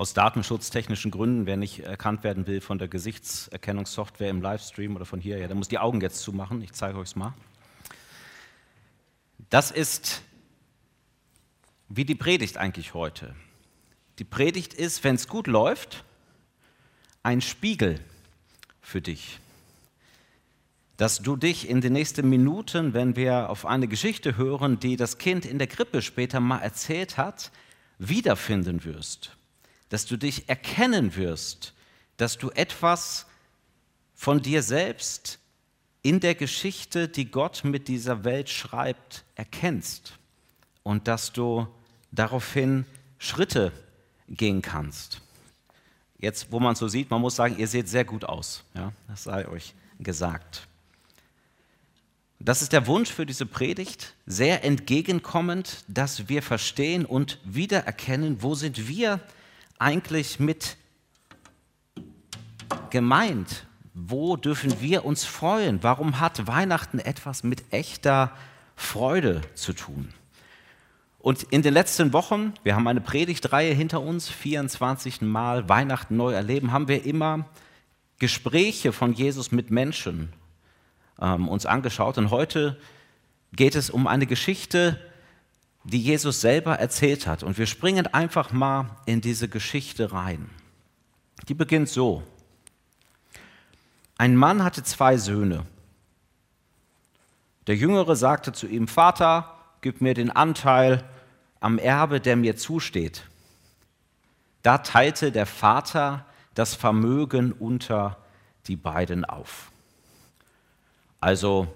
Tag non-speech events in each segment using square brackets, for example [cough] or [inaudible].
aus datenschutztechnischen Gründen, wer nicht erkannt werden will von der Gesichtserkennungssoftware im Livestream oder von hier, ja, der muss die Augen jetzt zumachen. Ich zeige euch es mal. Das ist wie die Predigt eigentlich heute. Die Predigt ist, wenn es gut läuft, ein Spiegel für dich. Dass du dich in den nächsten Minuten, wenn wir auf eine Geschichte hören, die das Kind in der Krippe später mal erzählt hat, wiederfinden wirst dass du dich erkennen wirst, dass du etwas von dir selbst in der Geschichte, die Gott mit dieser Welt schreibt, erkennst und dass du daraufhin Schritte gehen kannst. Jetzt, wo man so sieht, man muss sagen, ihr seht sehr gut aus. Ja, das sei euch gesagt. Das ist der Wunsch für diese Predigt, sehr entgegenkommend, dass wir verstehen und wiedererkennen, wo sind wir eigentlich mit gemeint? Wo dürfen wir uns freuen? Warum hat Weihnachten etwas mit echter Freude zu tun? Und in den letzten Wochen, wir haben eine Predigtreihe hinter uns, 24 Mal Weihnachten neu erleben, haben wir immer Gespräche von Jesus mit Menschen ähm, uns angeschaut. Und heute geht es um eine Geschichte, die Jesus selber erzählt hat. Und wir springen einfach mal in diese Geschichte rein. Die beginnt so. Ein Mann hatte zwei Söhne. Der Jüngere sagte zu ihm, Vater, gib mir den Anteil am Erbe, der mir zusteht. Da teilte der Vater das Vermögen unter die beiden auf. Also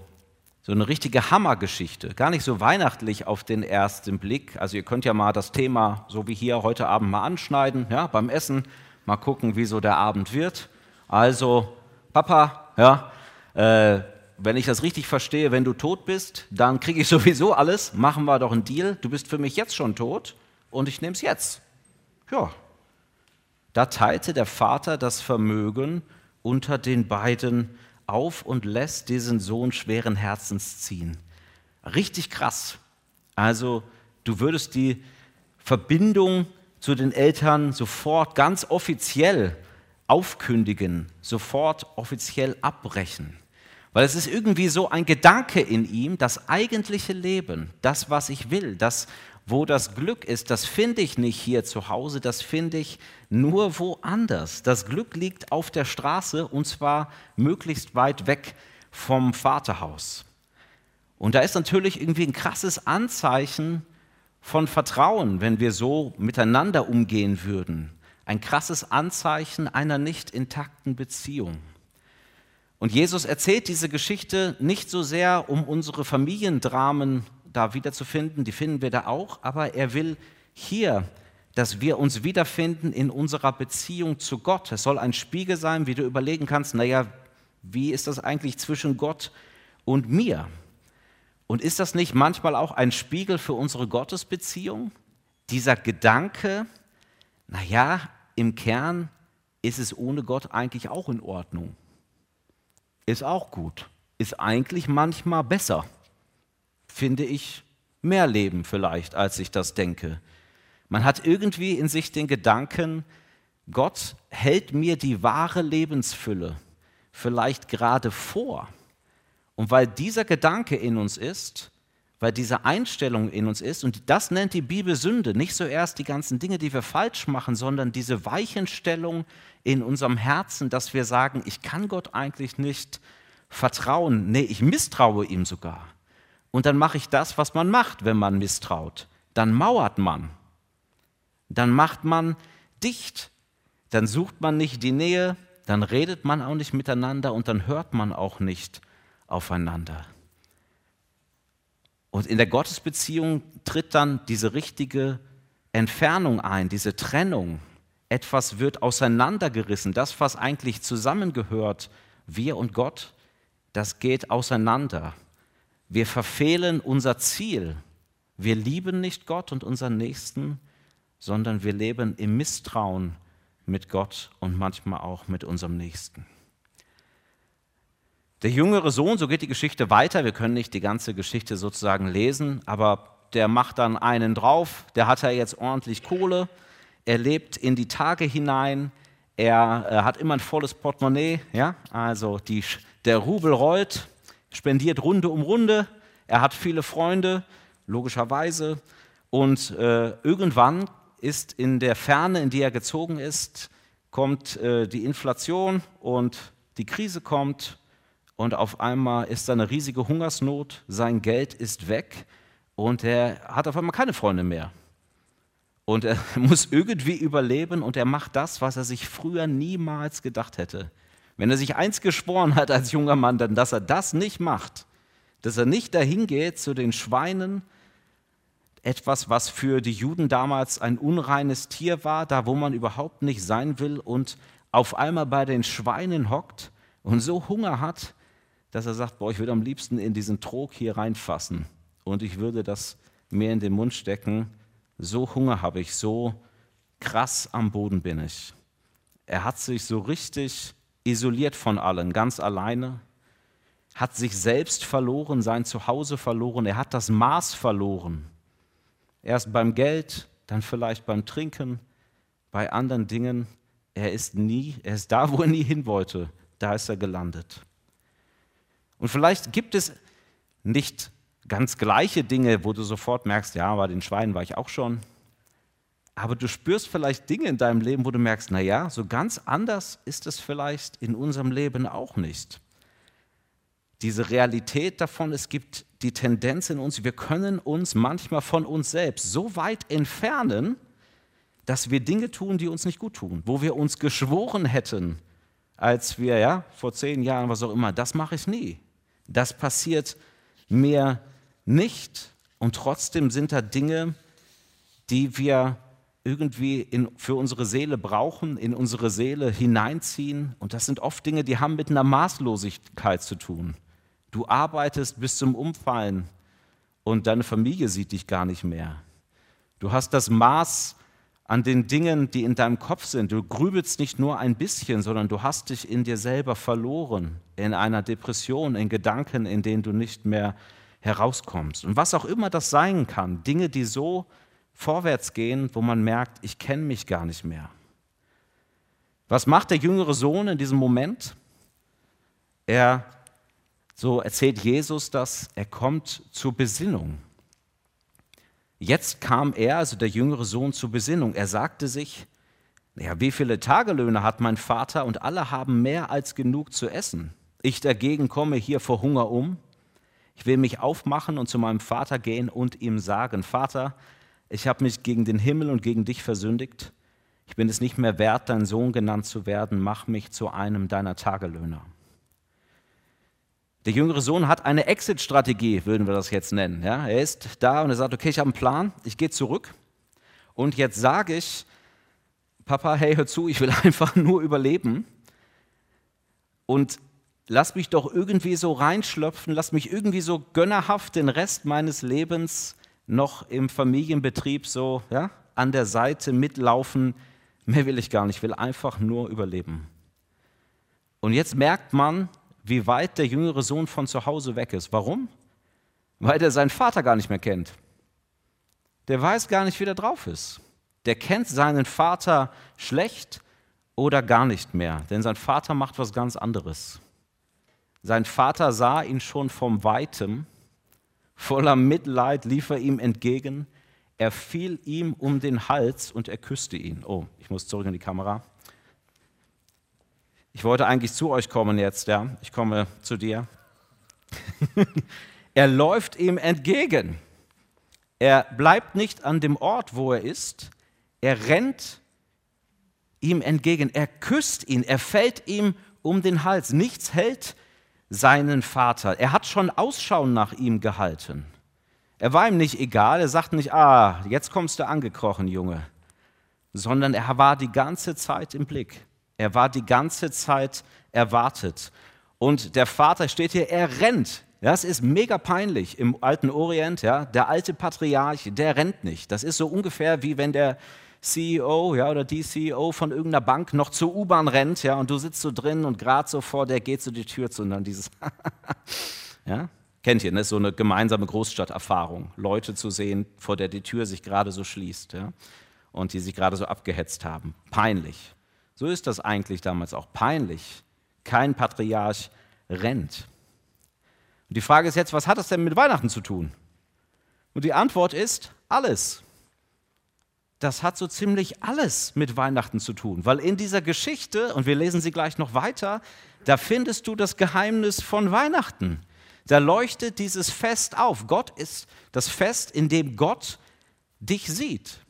so eine richtige Hammergeschichte, gar nicht so weihnachtlich auf den ersten Blick. Also ihr könnt ja mal das Thema, so wie hier heute Abend mal anschneiden, ja, beim Essen, mal gucken, wie so der Abend wird. Also, Papa, ja, äh, wenn ich das richtig verstehe, wenn du tot bist, dann kriege ich [laughs] sowieso alles. Machen wir doch einen Deal. Du bist für mich jetzt schon tot und ich nehme es jetzt. Ja. Da teilte der Vater das Vermögen unter den beiden auf und lässt diesen Sohn schweren Herzens ziehen. Richtig krass. Also du würdest die Verbindung zu den Eltern sofort ganz offiziell aufkündigen, sofort offiziell abbrechen. Weil es ist irgendwie so ein Gedanke in ihm, das eigentliche Leben, das, was ich will, das, wo das Glück ist, das finde ich nicht hier zu Hause, das finde ich nur woanders. Das Glück liegt auf der Straße und zwar möglichst weit weg vom Vaterhaus. Und da ist natürlich irgendwie ein krasses Anzeichen von Vertrauen, wenn wir so miteinander umgehen würden. Ein krasses Anzeichen einer nicht intakten Beziehung. Und Jesus erzählt diese Geschichte nicht so sehr, um unsere Familiendramen da wiederzufinden, die finden wir da auch, aber er will hier, dass wir uns wiederfinden in unserer Beziehung zu Gott. Es soll ein Spiegel sein, wie du überlegen kannst, naja, wie ist das eigentlich zwischen Gott und mir? Und ist das nicht manchmal auch ein Spiegel für unsere Gottesbeziehung? Dieser Gedanke, naja, im Kern ist es ohne Gott eigentlich auch in Ordnung. Ist auch gut. Ist eigentlich manchmal besser finde ich, mehr Leben vielleicht, als ich das denke. Man hat irgendwie in sich den Gedanken, Gott hält mir die wahre Lebensfülle vielleicht gerade vor. Und weil dieser Gedanke in uns ist, weil diese Einstellung in uns ist, und das nennt die Bibel Sünde, nicht so erst die ganzen Dinge, die wir falsch machen, sondern diese Weichenstellung in unserem Herzen, dass wir sagen, ich kann Gott eigentlich nicht vertrauen, nee, ich misstraue ihm sogar. Und dann mache ich das, was man macht, wenn man misstraut. Dann mauert man. Dann macht man dicht. Dann sucht man nicht die Nähe, dann redet man auch nicht miteinander und dann hört man auch nicht aufeinander. Und in der Gottesbeziehung tritt dann diese richtige Entfernung ein, diese Trennung. Etwas wird auseinandergerissen. Das, was eigentlich zusammengehört, wir und Gott, das geht auseinander. Wir verfehlen unser Ziel. Wir lieben nicht Gott und unseren Nächsten, sondern wir leben im Misstrauen mit Gott und manchmal auch mit unserem Nächsten. Der jüngere Sohn, so geht die Geschichte weiter, wir können nicht die ganze Geschichte sozusagen lesen, aber der macht dann einen drauf, der hat ja jetzt ordentlich Kohle, er lebt in die Tage hinein, er äh, hat immer ein volles Portemonnaie, ja? also die, der Rubel rollt, spendiert Runde um Runde, er hat viele Freunde, logischerweise, und äh, irgendwann ist in der Ferne, in die er gezogen ist, kommt äh, die Inflation und die Krise kommt. Und auf einmal ist da eine riesige Hungersnot, sein Geld ist weg. Und er hat auf einmal keine Freunde mehr. Und er [laughs] muss irgendwie überleben. Und er macht das, was er sich früher niemals gedacht hätte. Wenn er sich eins geschworen hat als junger Mann, dann, dass er das nicht macht, dass er nicht dahin geht zu den Schweinen, etwas, was für die Juden damals ein unreines Tier war, da wo man überhaupt nicht sein will und auf einmal bei den Schweinen hockt und so Hunger hat, dass er sagt, boah, ich würde am liebsten in diesen Trog hier reinfassen und ich würde das mir in den Mund stecken. So Hunger habe ich, so krass am Boden bin ich. Er hat sich so richtig isoliert von allen, ganz alleine, hat sich selbst verloren, sein Zuhause verloren, er hat das Maß verloren. Erst beim Geld, dann vielleicht beim Trinken, bei anderen Dingen. Er ist nie, er ist da, wo er nie hin wollte, da ist er gelandet. Und vielleicht gibt es nicht ganz gleiche Dinge, wo du sofort merkst, ja, bei den Schweinen war ich auch schon. Aber du spürst vielleicht Dinge in deinem Leben, wo du merkst, naja, so ganz anders ist es vielleicht in unserem Leben auch nicht. Diese Realität davon, es gibt die Tendenz in uns, wir können uns manchmal von uns selbst so weit entfernen, dass wir Dinge tun, die uns nicht gut tun, wo wir uns geschworen hätten, als wir, ja, vor zehn Jahren, was auch immer, das mache ich nie. Das passiert mir nicht. Und trotzdem sind da Dinge, die wir irgendwie in, für unsere Seele brauchen, in unsere Seele hineinziehen. Und das sind oft Dinge, die haben mit einer Maßlosigkeit zu tun. Du arbeitest bis zum Umfallen und deine Familie sieht dich gar nicht mehr. Du hast das Maß an den Dingen, die in deinem Kopf sind. Du grübelst nicht nur ein bisschen, sondern du hast dich in dir selber verloren, in einer Depression, in Gedanken, in denen du nicht mehr herauskommst. Und was auch immer das sein kann, Dinge, die so vorwärts gehen, wo man merkt, ich kenne mich gar nicht mehr. Was macht der jüngere Sohn in diesem Moment? Er, so erzählt Jesus das, er kommt zur Besinnung. Jetzt kam er, also der jüngere Sohn, zur Besinnung. Er sagte sich, ja, wie viele Tagelöhne hat mein Vater und alle haben mehr als genug zu essen. Ich dagegen komme hier vor Hunger um. Ich will mich aufmachen und zu meinem Vater gehen und ihm sagen, Vater, ich habe mich gegen den Himmel und gegen dich versündigt. Ich bin es nicht mehr wert, dein Sohn genannt zu werden. Mach mich zu einem deiner Tagelöhner. Der jüngere Sohn hat eine Exit-Strategie, würden wir das jetzt nennen. Ja, er ist da und er sagt, okay, ich habe einen Plan, ich gehe zurück und jetzt sage ich, Papa, hey, hör zu, ich will [laughs] einfach nur überleben und lass mich doch irgendwie so reinschlöpfen, lass mich irgendwie so gönnerhaft den Rest meines Lebens noch im Familienbetrieb so ja, an der Seite mitlaufen. Mehr will ich gar nicht, ich will einfach nur überleben. Und jetzt merkt man, wie weit der jüngere Sohn von zu Hause weg ist. Warum? Weil er seinen Vater gar nicht mehr kennt. Der weiß gar nicht, wie der drauf ist. Der kennt seinen Vater schlecht oder gar nicht mehr, denn sein Vater macht was ganz anderes. Sein Vater sah ihn schon vom Weitem, voller Mitleid lief er ihm entgegen, er fiel ihm um den Hals und er küsste ihn. Oh, ich muss zurück in die Kamera. Ich wollte eigentlich zu euch kommen jetzt, ja. Ich komme zu dir. [laughs] er läuft ihm entgegen. Er bleibt nicht an dem Ort, wo er ist. Er rennt ihm entgegen. Er küsst ihn. Er fällt ihm um den Hals. Nichts hält seinen Vater. Er hat schon Ausschau nach ihm gehalten. Er war ihm nicht egal. Er sagt nicht, ah, jetzt kommst du angekrochen, Junge. Sondern er war die ganze Zeit im Blick. Er war die ganze Zeit erwartet. Und der Vater steht hier, er rennt. Das ist mega peinlich im alten Orient. Ja? Der alte Patriarch, der rennt nicht. Das ist so ungefähr wie wenn der CEO ja, oder die CEO von irgendeiner Bank noch zur U-Bahn rennt ja, und du sitzt so drin und gerade so vor der geht so die Tür zu und dann dieses [laughs] ja? Kennt ihr, ne? so eine gemeinsame Großstadterfahrung, Leute zu sehen, vor der die Tür sich gerade so schließt. Ja? und die sich gerade so abgehetzt haben. Peinlich. So ist das eigentlich damals auch. Peinlich. Kein Patriarch rennt. Und die Frage ist jetzt, was hat das denn mit Weihnachten zu tun? Und die Antwort ist alles. Das hat so ziemlich alles mit Weihnachten zu tun, weil in dieser Geschichte, und wir lesen sie gleich noch weiter, da findest du das Geheimnis von Weihnachten. Da leuchtet dieses Fest auf. Gott ist das Fest, in dem Gott dich sieht,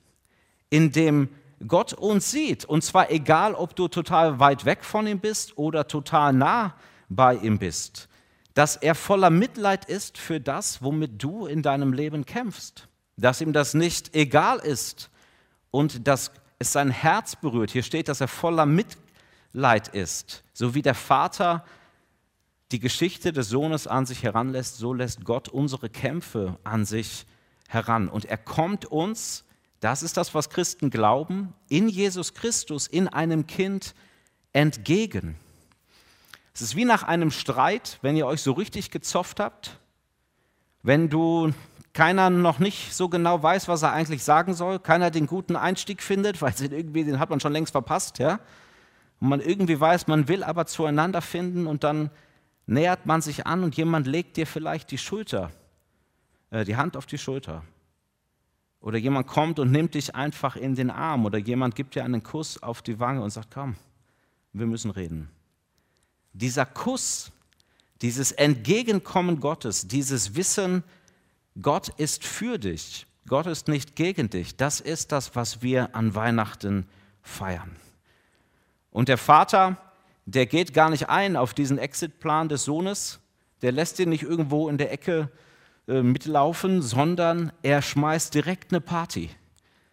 in dem Gott uns sieht. Und zwar egal, ob du total weit weg von ihm bist oder total nah bei ihm bist. Dass er voller Mitleid ist für das, womit du in deinem Leben kämpfst. Dass ihm das nicht egal ist und dass es sein Herz berührt. Hier steht, dass er voller Mitleid ist. So wie der Vater die Geschichte des Sohnes an sich heranlässt, so lässt Gott unsere Kämpfe an sich heran. Und er kommt uns, das ist das, was Christen glauben, in Jesus Christus, in einem Kind entgegen. Es ist wie nach einem Streit, wenn ihr euch so richtig gezofft habt, wenn du keiner noch nicht so genau weiß, was er eigentlich sagen soll, keiner den guten Einstieg findet, [laughs] weil den irgendwie den hat man schon längst verpasst, ja? Und man irgendwie weiß, man will aber zueinander finden und dann nähert man sich an und jemand legt dir vielleicht die Schulter, äh, die Hand auf die Schulter. Oder jemand kommt und nimmt dich einfach in den Arm oder jemand gibt dir einen Kuss auf die Wange und sagt, komm, wir müssen reden. Dieser Kuss, dieses Entgegenkommen Gottes, dieses Wissen, Gott ist für dich, Gott ist nicht gegen dich, das ist das, was wir an Weihnachten feiern. Und der Vater, der geht gar nicht ein auf diesen Exitplan des Sohnes, der lässt ihn nicht irgendwo in der Ecke äh, mitlaufen, sondern er schmeißt direkt eine Party.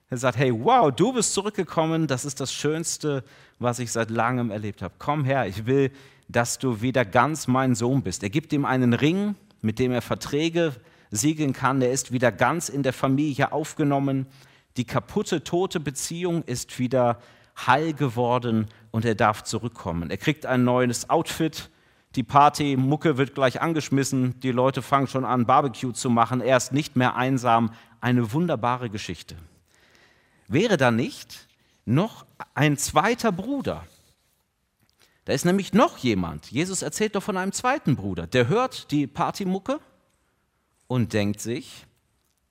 Er sagt, hey, wow, du bist zurückgekommen, das ist das Schönste, was ich seit langem erlebt habe. Komm her, ich will, dass du wieder ganz mein Sohn bist. Er gibt ihm einen Ring, mit dem er Verträge siegeln kann. Er ist wieder ganz in der Familie aufgenommen. Die kaputte, tote Beziehung ist wieder heil geworden und er darf zurückkommen. Er kriegt ein neues Outfit, die Partymucke wird gleich angeschmissen, die Leute fangen schon an, Barbecue zu machen, er ist nicht mehr einsam. Eine wunderbare Geschichte. Wäre da nicht noch ein zweiter Bruder? Da ist nämlich noch jemand. Jesus erzählt doch von einem zweiten Bruder. Der hört die Partymucke und denkt sich,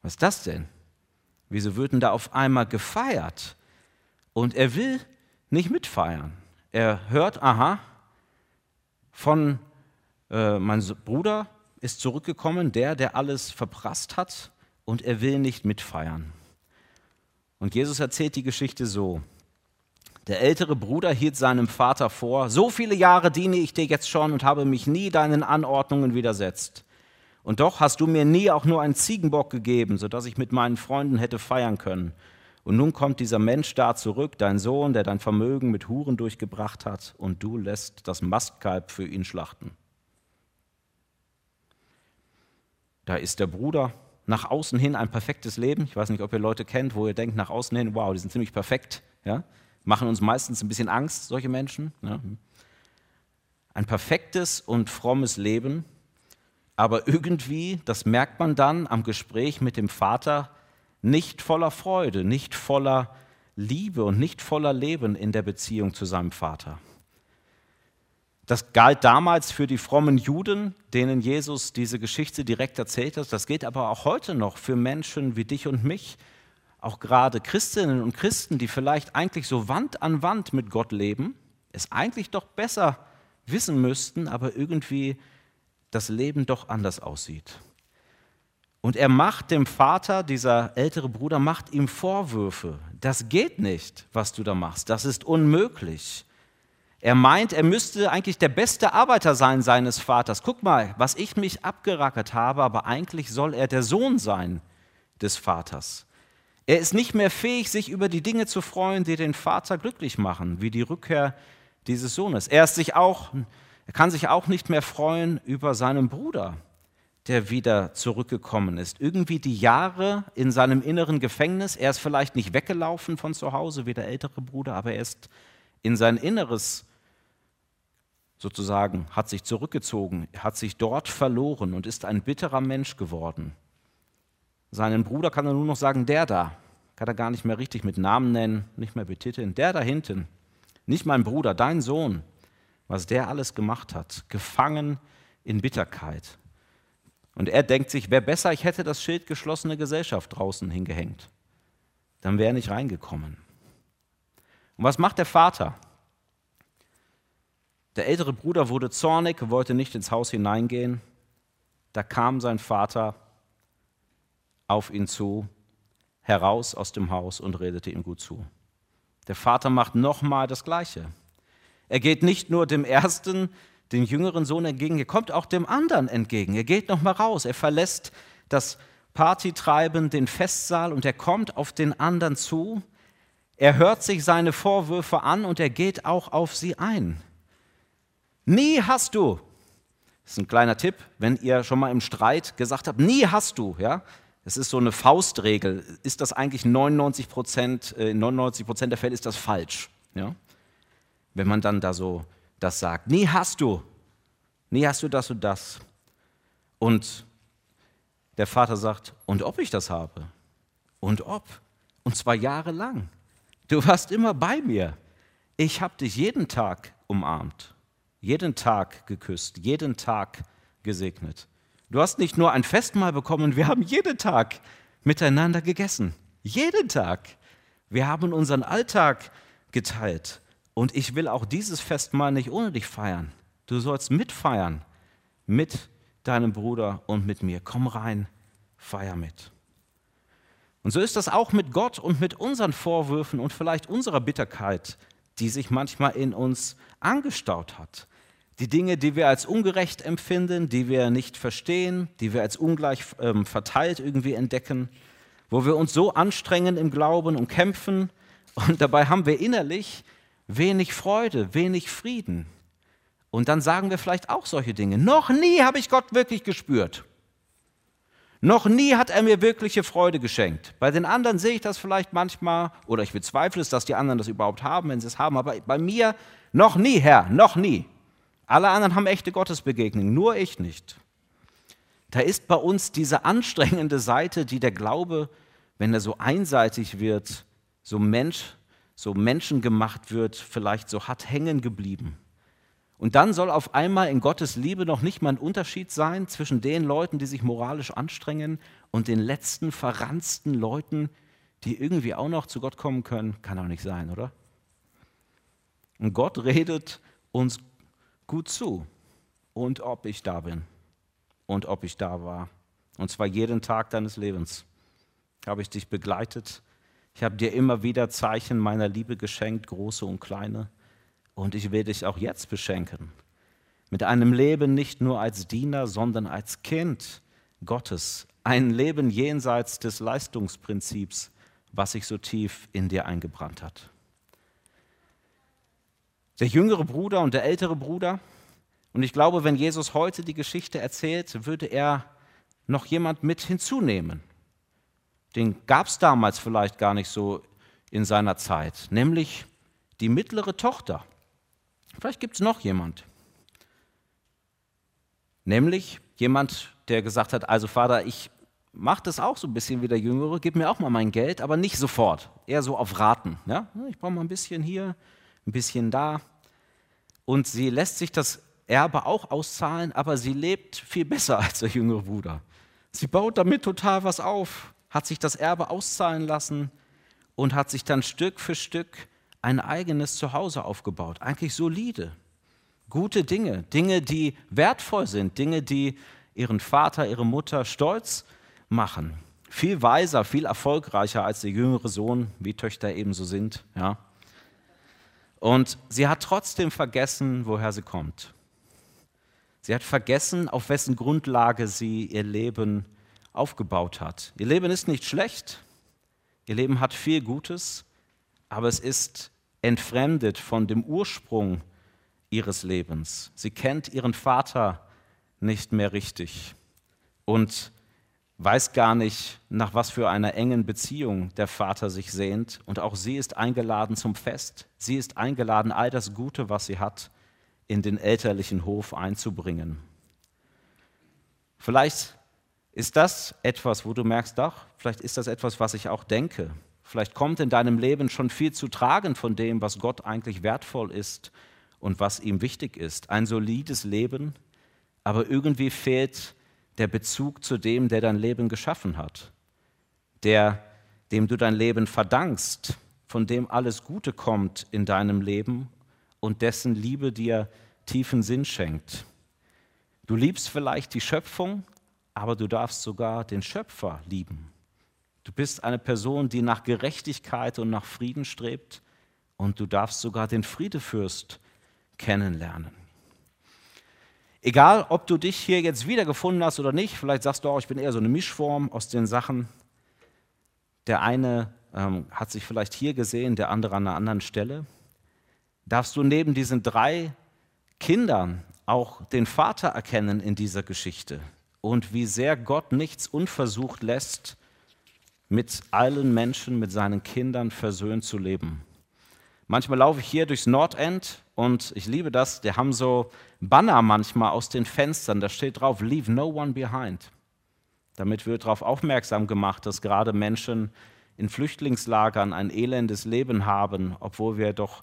was ist das denn? Wieso wird denn da auf einmal gefeiert? Und er will nicht mitfeiern. Er hört, aha, von äh, mein Bruder ist zurückgekommen, der, der alles verprasst hat, und er will nicht mitfeiern. Und Jesus erzählt die Geschichte so. Der ältere Bruder hielt seinem Vater vor, so viele Jahre diene ich dir jetzt schon und habe mich nie deinen Anordnungen widersetzt. Und doch hast du mir nie auch nur einen Ziegenbock gegeben, sodass ich mit meinen Freunden hätte feiern können. Und nun kommt dieser Mensch da zurück, dein Sohn, der dein Vermögen mit Huren durchgebracht hat, und du lässt das Mastkalb für ihn schlachten. Da ist der Bruder nach außen hin ein perfektes Leben. Ich weiß nicht, ob ihr Leute kennt, wo ihr denkt nach außen hin, wow, die sind ziemlich perfekt. Ja? Machen uns meistens ein bisschen Angst, solche Menschen. Ja? Ein perfektes und frommes Leben, aber irgendwie, das merkt man dann am Gespräch mit dem Vater, nicht voller Freude, nicht voller Liebe und nicht voller Leben in der Beziehung zu seinem Vater. Das galt damals für die frommen Juden, denen Jesus diese Geschichte direkt erzählt hat. Das geht aber auch heute noch für Menschen wie dich und mich, auch gerade Christinnen und Christen, die vielleicht eigentlich so Wand an Wand mit Gott leben, es eigentlich doch besser wissen müssten, aber irgendwie das Leben doch anders aussieht. Und er macht dem Vater, dieser ältere Bruder, macht ihm Vorwürfe. Das geht nicht, was du da machst. Das ist unmöglich. Er meint, er müsste eigentlich der beste Arbeiter sein seines Vaters. Guck mal, was ich mich abgerackert habe, aber eigentlich soll er der Sohn sein des Vaters. Er ist nicht mehr fähig, sich über die Dinge zu freuen, die den Vater glücklich machen, wie die Rückkehr dieses Sohnes. Er, ist sich auch, er kann sich auch nicht mehr freuen über seinen Bruder, der wieder zurückgekommen ist. Irgendwie die Jahre in seinem inneren Gefängnis, er ist vielleicht nicht weggelaufen von zu Hause wie der ältere Bruder, aber er ist in sein Inneres sozusagen, hat sich zurückgezogen, hat sich dort verloren und ist ein bitterer Mensch geworden. Seinen Bruder kann er nur noch sagen, der da, kann er gar nicht mehr richtig mit Namen nennen, nicht mehr betiteln. Der da hinten, nicht mein Bruder, dein Sohn, was der alles gemacht hat, gefangen in Bitterkeit. Und er denkt sich, wäre besser, ich hätte das Schild geschlossene Gesellschaft draußen hingehängt. Dann wäre er nicht reingekommen. Und was macht der Vater? Der ältere Bruder wurde zornig, wollte nicht ins Haus hineingehen. Da kam sein Vater auf ihn zu, heraus aus dem Haus und redete ihm gut zu. Der Vater macht nochmal das Gleiche. Er geht nicht nur dem ersten, dem jüngeren Sohn entgegen, er kommt auch dem anderen entgegen. Er geht nochmal raus, er verlässt das Partytreiben, den Festsaal und er kommt auf den anderen zu. Er hört sich seine Vorwürfe an und er geht auch auf sie ein. Nie hast du, das ist ein kleiner Tipp, wenn ihr schon mal im Streit gesagt habt, nie hast du, ja, das ist so eine Faustregel, ist das eigentlich 99 Prozent, in 99 Prozent der Fälle ist das falsch, ja, wenn man dann da so das sagt. Nie hast du, nie hast du das und das. Und der Vater sagt, und ob ich das habe? Und ob? Und zwar jahrelang. Du warst immer bei mir. Ich habe dich jeden Tag umarmt jeden Tag geküsst, jeden Tag gesegnet. Du hast nicht nur ein Festmahl bekommen, wir haben jeden Tag miteinander gegessen. Jeden Tag. Wir haben unseren Alltag geteilt. Und ich will auch dieses Festmahl nicht ohne dich feiern. Du sollst mitfeiern mit deinem Bruder und mit mir. Komm rein, feier mit. Und so ist das auch mit Gott und mit unseren Vorwürfen und vielleicht unserer Bitterkeit, die sich manchmal in uns angestaut hat. Die Dinge, die wir als ungerecht empfinden, die wir nicht verstehen, die wir als ungleich ähm, verteilt irgendwie entdecken, wo wir uns so anstrengen im Glauben und kämpfen und dabei haben wir innerlich wenig Freude, wenig Frieden. Und dann sagen wir vielleicht auch solche Dinge. Noch nie habe ich Gott wirklich gespürt. Noch nie hat er mir wirkliche Freude geschenkt. Bei den anderen sehe ich das vielleicht manchmal, oder ich bezweifle es, dass die anderen das überhaupt haben, wenn sie es haben, aber bei mir noch nie, Herr, noch nie. Alle anderen haben echte Gottesbegegnungen, nur ich nicht. Da ist bei uns diese anstrengende Seite, die der Glaube, wenn er so einseitig wird, so Mensch, so menschengemacht wird, vielleicht so hat hängen geblieben. Und dann soll auf einmal in Gottes Liebe noch nicht mal ein Unterschied sein zwischen den Leuten, die sich moralisch anstrengen und den letzten verranzten Leuten, die irgendwie auch noch zu Gott kommen können. Kann doch nicht sein, oder? Und Gott redet uns gut zu und ob ich da bin und ob ich da war. Und zwar jeden Tag deines Lebens habe ich dich begleitet. Ich habe dir immer wieder Zeichen meiner Liebe geschenkt, große und kleine. Und ich will dich auch jetzt beschenken. Mit einem Leben nicht nur als Diener, sondern als Kind Gottes. Ein Leben jenseits des Leistungsprinzips, was sich so tief in dir eingebrannt hat der jüngere Bruder und der ältere Bruder. Und ich glaube, wenn Jesus heute die Geschichte erzählt, würde er noch jemand mit hinzunehmen. Den gab es damals vielleicht gar nicht so in seiner Zeit, nämlich die mittlere Tochter. Vielleicht gibt es noch jemand. Nämlich jemand, der gesagt hat, also Vater, ich mache das auch so ein bisschen wie der Jüngere, gib mir auch mal mein Geld, aber nicht sofort, eher so auf Raten. Ja? Ich brauche mal ein bisschen hier, ein bisschen da. Und sie lässt sich das Erbe auch auszahlen, aber sie lebt viel besser [laughs] als der jüngere Bruder. Sie baut damit total was auf, hat sich das Erbe auszahlen lassen und hat sich dann Stück für Stück ein eigenes Zuhause aufgebaut. Eigentlich solide. Gute Dinge, Dinge, die wertvoll sind, Dinge, die ihren Vater, ihre Mutter stolz machen. Viel weiser, viel erfolgreicher als der jüngere Sohn, wie Töchter ebenso sind. Ja. Und sie hat trotzdem vergessen, woher sie kommt. Sie hat vergessen, auf wessen Grundlage sie ihr Leben aufgebaut hat. Ihr Leben ist nicht schlecht, ihr Leben hat viel Gutes, aber es ist entfremdet von dem Ursprung ihres Lebens. Sie kennt ihren Vater nicht mehr richtig. Und weiß gar nicht, nach was für einer engen Beziehung der Vater sich sehnt. Und auch sie ist eingeladen zum Fest. Sie ist eingeladen, all das Gute, was sie hat, in den elterlichen Hof einzubringen. Vielleicht ist das etwas, wo du merkst, doch, vielleicht ist das etwas, was ich auch denke. Vielleicht kommt in deinem Leben schon viel zu tragen von dem, was Gott eigentlich wertvoll ist und was ihm wichtig ist. Ein solides Leben, aber irgendwie fehlt der Bezug zu dem, der dein Leben geschaffen hat, der, dem du dein Leben verdankst, von dem alles Gute kommt in deinem Leben und dessen Liebe dir tiefen Sinn schenkt. Du liebst vielleicht die Schöpfung, aber du darfst sogar den Schöpfer lieben. Du bist eine Person, die nach Gerechtigkeit und nach Frieden strebt und du darfst sogar den Friedefürst kennenlernen. Egal, ob du dich hier jetzt wiedergefunden hast oder nicht, vielleicht sagst du auch, ich bin eher so eine Mischform aus den Sachen. Der eine ähm, hat sich vielleicht hier gesehen, der andere an einer anderen Stelle. Darfst du neben diesen drei Kindern auch den Vater erkennen in dieser Geschichte und wie sehr Gott nichts unversucht lässt, mit allen Menschen, mit seinen Kindern versöhnt zu leben. Manchmal laufe ich hier durchs Nordend und ich liebe das, die haben so Banner manchmal aus den Fenstern, da steht drauf, Leave no one behind. Damit wird darauf aufmerksam gemacht, dass gerade Menschen in Flüchtlingslagern ein elendes Leben haben, obwohl wir doch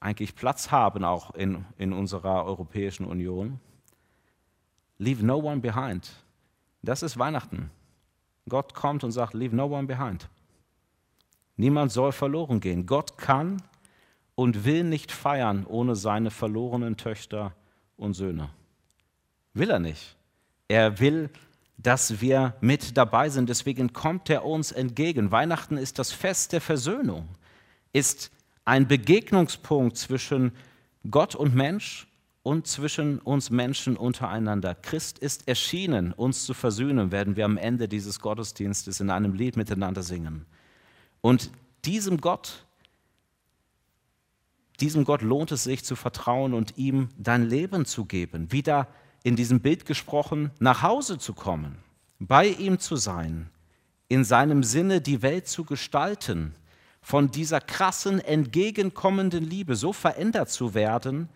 eigentlich Platz haben auch in, in unserer Europäischen Union. Leave no one behind. Das ist Weihnachten. Gott kommt und sagt, leave no one behind. Niemand soll verloren gehen. Gott kann und will nicht feiern ohne seine verlorenen Töchter und Söhne. Will er nicht. Er will, dass wir mit dabei sind. Deswegen kommt er uns entgegen. Weihnachten ist das Fest der Versöhnung, ist ein Begegnungspunkt zwischen Gott und Mensch und zwischen uns Menschen untereinander. Christ ist erschienen, uns zu versöhnen, werden wir am Ende dieses Gottesdienstes in einem Lied miteinander singen. Und diesem Gott, diesem Gott lohnt es sich zu vertrauen und ihm dein Leben zu geben, wieder in diesem Bild gesprochen, nach Hause zu kommen, bei ihm zu sein, in seinem Sinne die Welt zu gestalten, von dieser krassen, entgegenkommenden Liebe so verändert zu werden,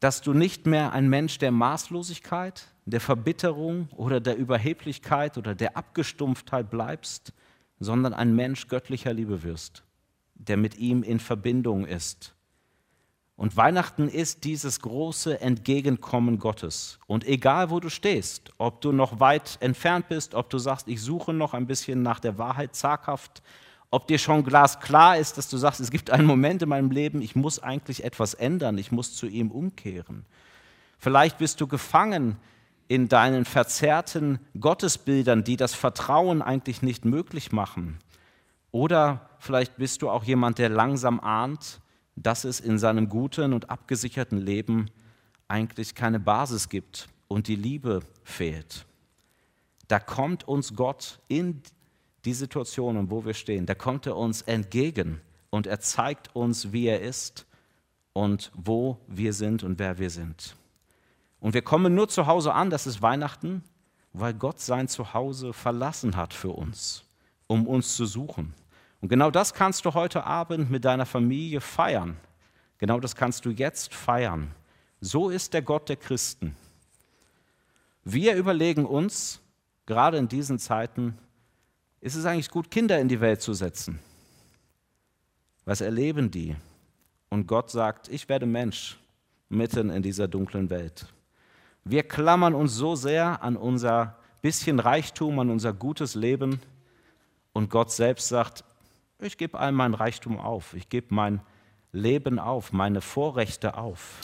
dass du nicht mehr ein Mensch der Maßlosigkeit, der Verbitterung oder der Überheblichkeit oder der Abgestumpftheit bleibst, sondern ein Mensch göttlicher Liebe wirst, der mit ihm in Verbindung ist. Und Weihnachten ist dieses große Entgegenkommen Gottes. Und egal, wo du stehst, ob du noch weit entfernt bist, ob du sagst, ich suche noch ein bisschen nach der Wahrheit zaghaft, ob dir schon glasklar ist, dass du sagst, es gibt einen Moment in meinem Leben, ich muss eigentlich etwas ändern, ich muss zu ihm umkehren. Vielleicht bist du gefangen in deinen verzerrten Gottesbildern, die das Vertrauen eigentlich nicht möglich machen. Oder vielleicht bist du auch jemand, der langsam ahnt, dass es in seinem guten und abgesicherten Leben eigentlich keine Basis gibt und die Liebe fehlt. Da kommt uns Gott in die Situationen, wo wir stehen, da kommt er uns entgegen und er zeigt uns, wie er ist und wo wir sind und wer wir sind. Und wir kommen nur zu Hause an, das ist Weihnachten, weil Gott sein Zuhause verlassen hat für uns, um uns zu suchen. Und genau das kannst du heute Abend mit deiner Familie feiern. Genau das kannst du jetzt feiern. So ist der Gott der Christen. Wir überlegen uns, gerade in diesen Zeiten, ist es eigentlich gut, Kinder in die Welt zu setzen? Was erleben die? Und Gott sagt, ich werde Mensch mitten in dieser dunklen Welt. Wir klammern uns so sehr an unser bisschen Reichtum, an unser gutes Leben. Und Gott selbst sagt, ich gebe all mein Reichtum auf, ich gebe mein Leben auf, meine Vorrechte auf.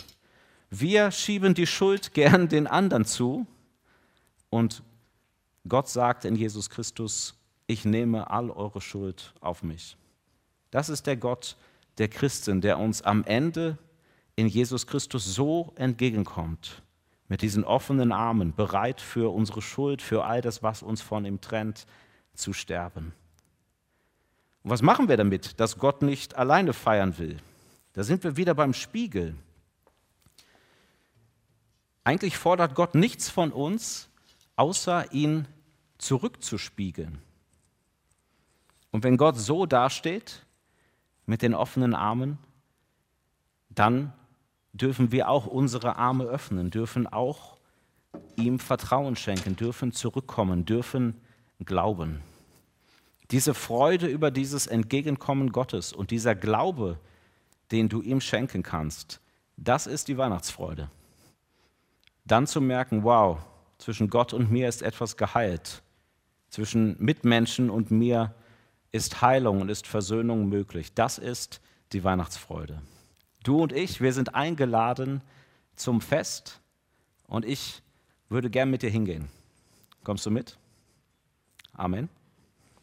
Wir schieben die Schuld gern den anderen zu und Gott sagt in Jesus Christus, ich nehme all eure Schuld auf mich. Das ist der Gott der Christen, der uns am Ende in Jesus Christus so entgegenkommt, mit diesen offenen Armen, bereit für unsere Schuld, für all das, was uns von ihm trennt, zu sterben. Und was machen wir damit, dass Gott nicht alleine feiern will? Da sind wir wieder beim Spiegel. Eigentlich fordert Gott nichts von uns, außer ihn zurückzuspiegeln. Und wenn Gott so dasteht, mit den offenen Armen, dann dürfen wir auch unsere Arme öffnen, dürfen auch ihm Vertrauen schenken, dürfen zurückkommen, dürfen glauben. Diese Freude über dieses Entgegenkommen Gottes und dieser Glaube, den du ihm schenken kannst, das ist die Weihnachtsfreude. Dann zu merken, wow, zwischen Gott und mir ist etwas geheilt. Zwischen Mitmenschen und mir ist Heilung und ist Versöhnung möglich. Das ist die Weihnachtsfreude. Du und ich, wir sind eingeladen zum Fest und ich würde gern mit dir hingehen. Kommst du mit? Amen.